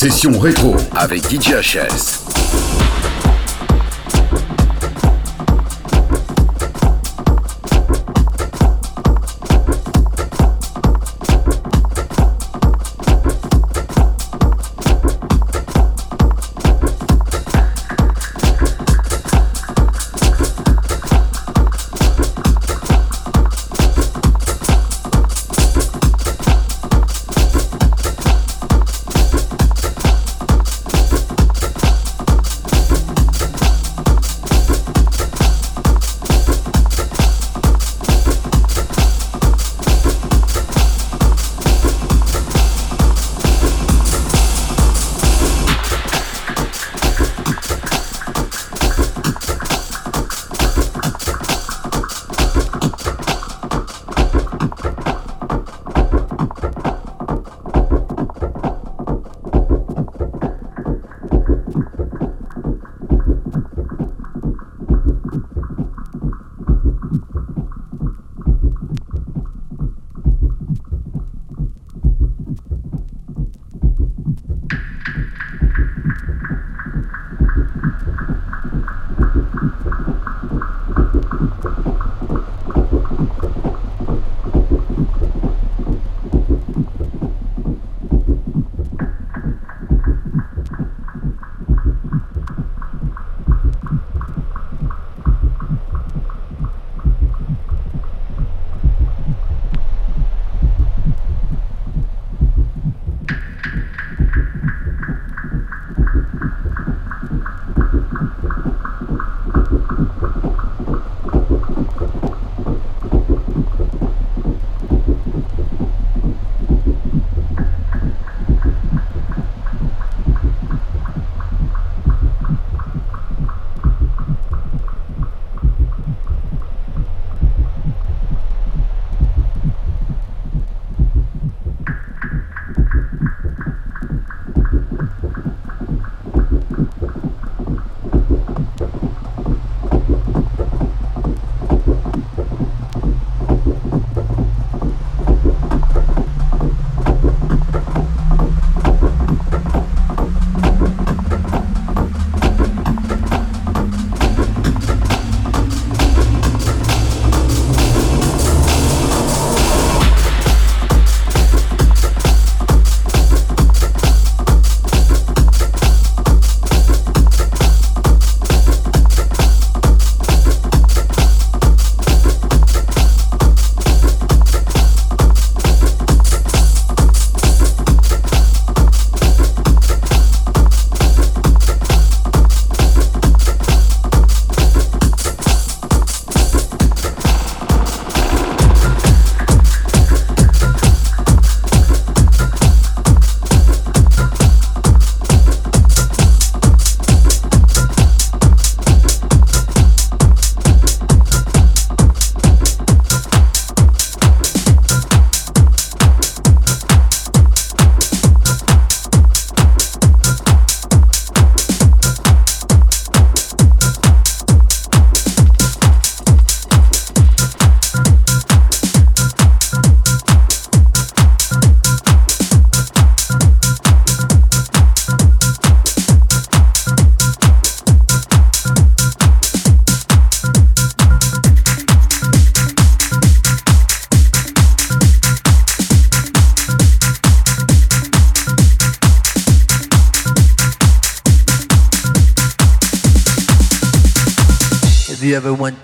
Session rétro avec DJ HS.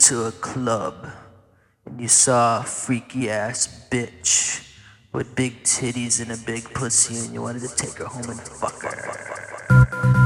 To a club and you saw a freaky ass bitch with big titties and a big pussy and you wanted to take her home and fuck her?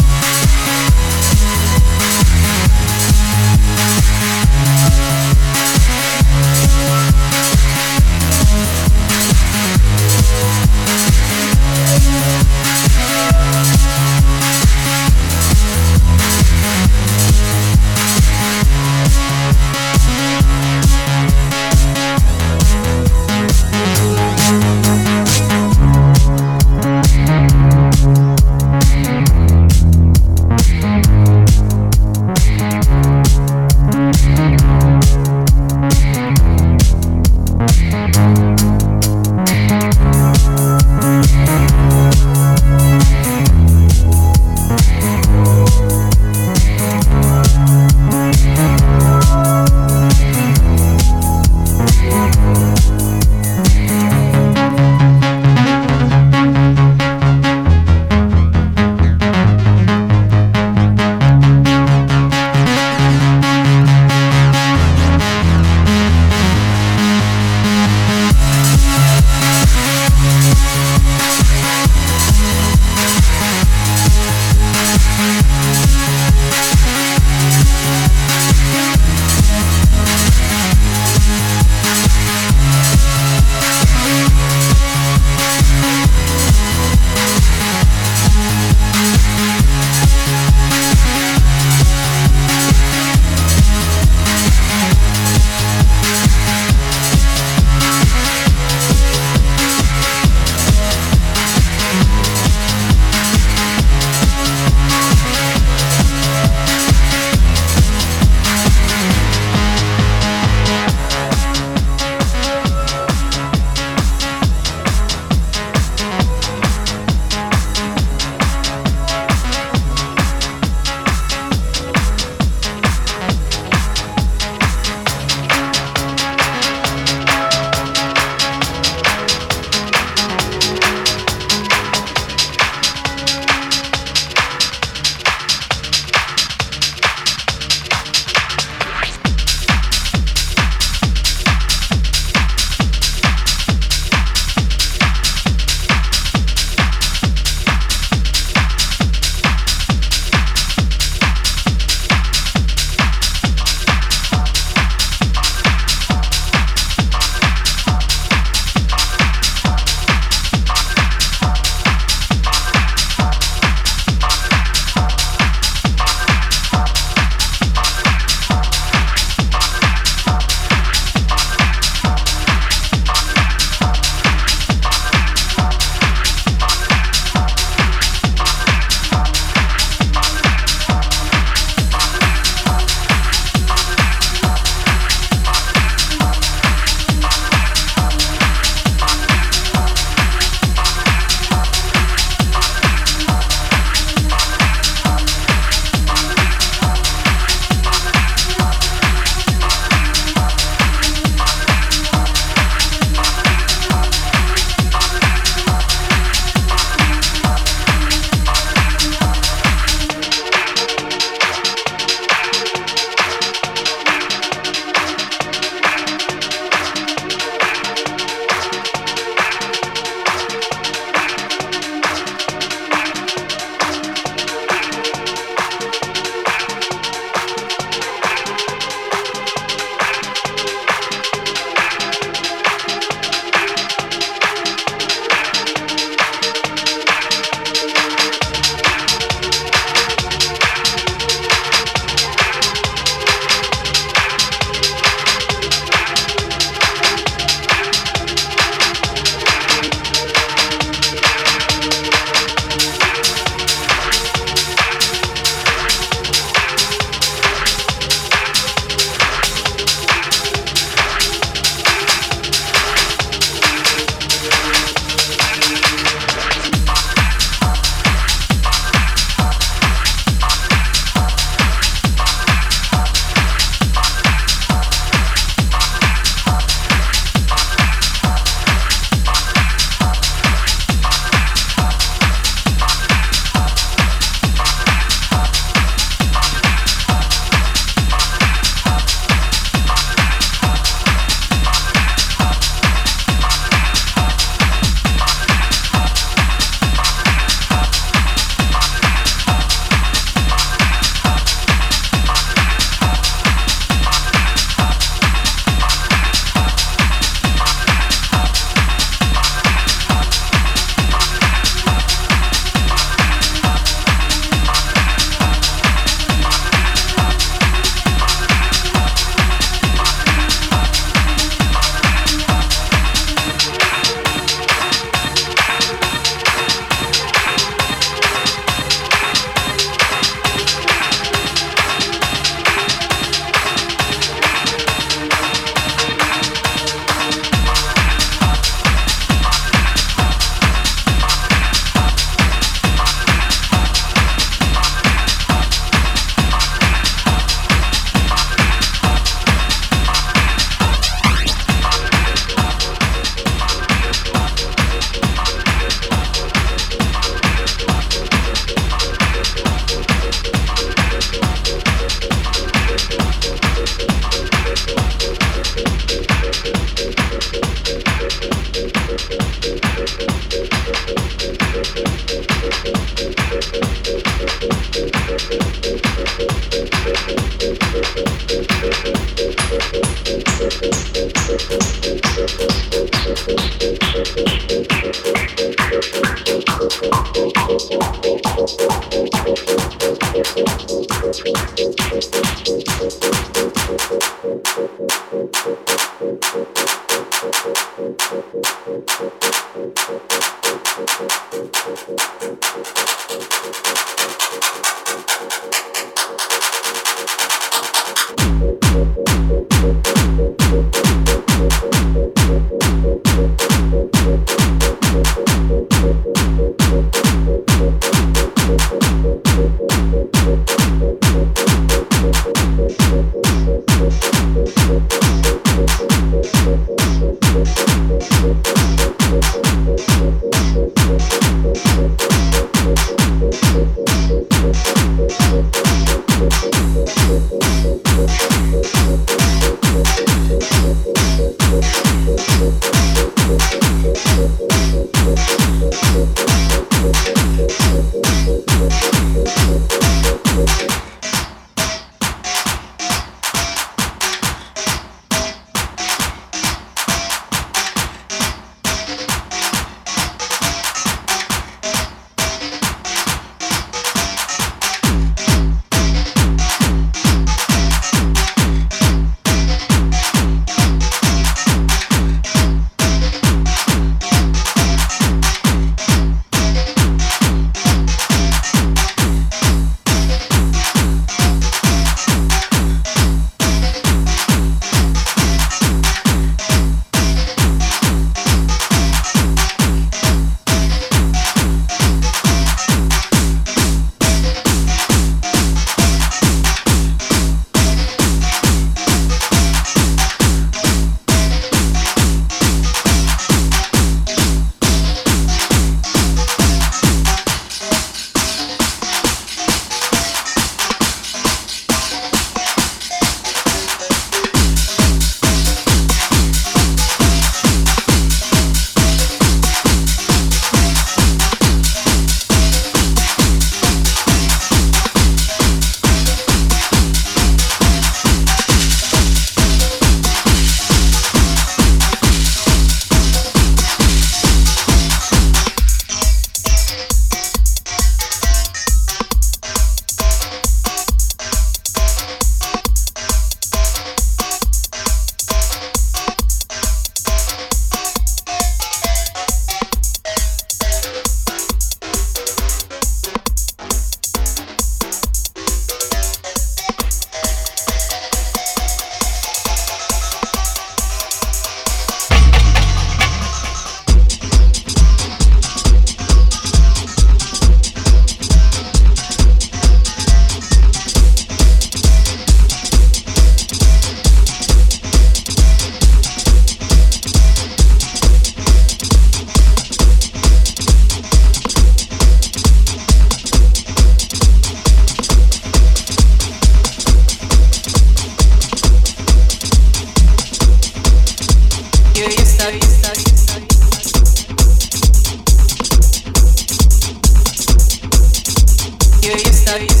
You're your story.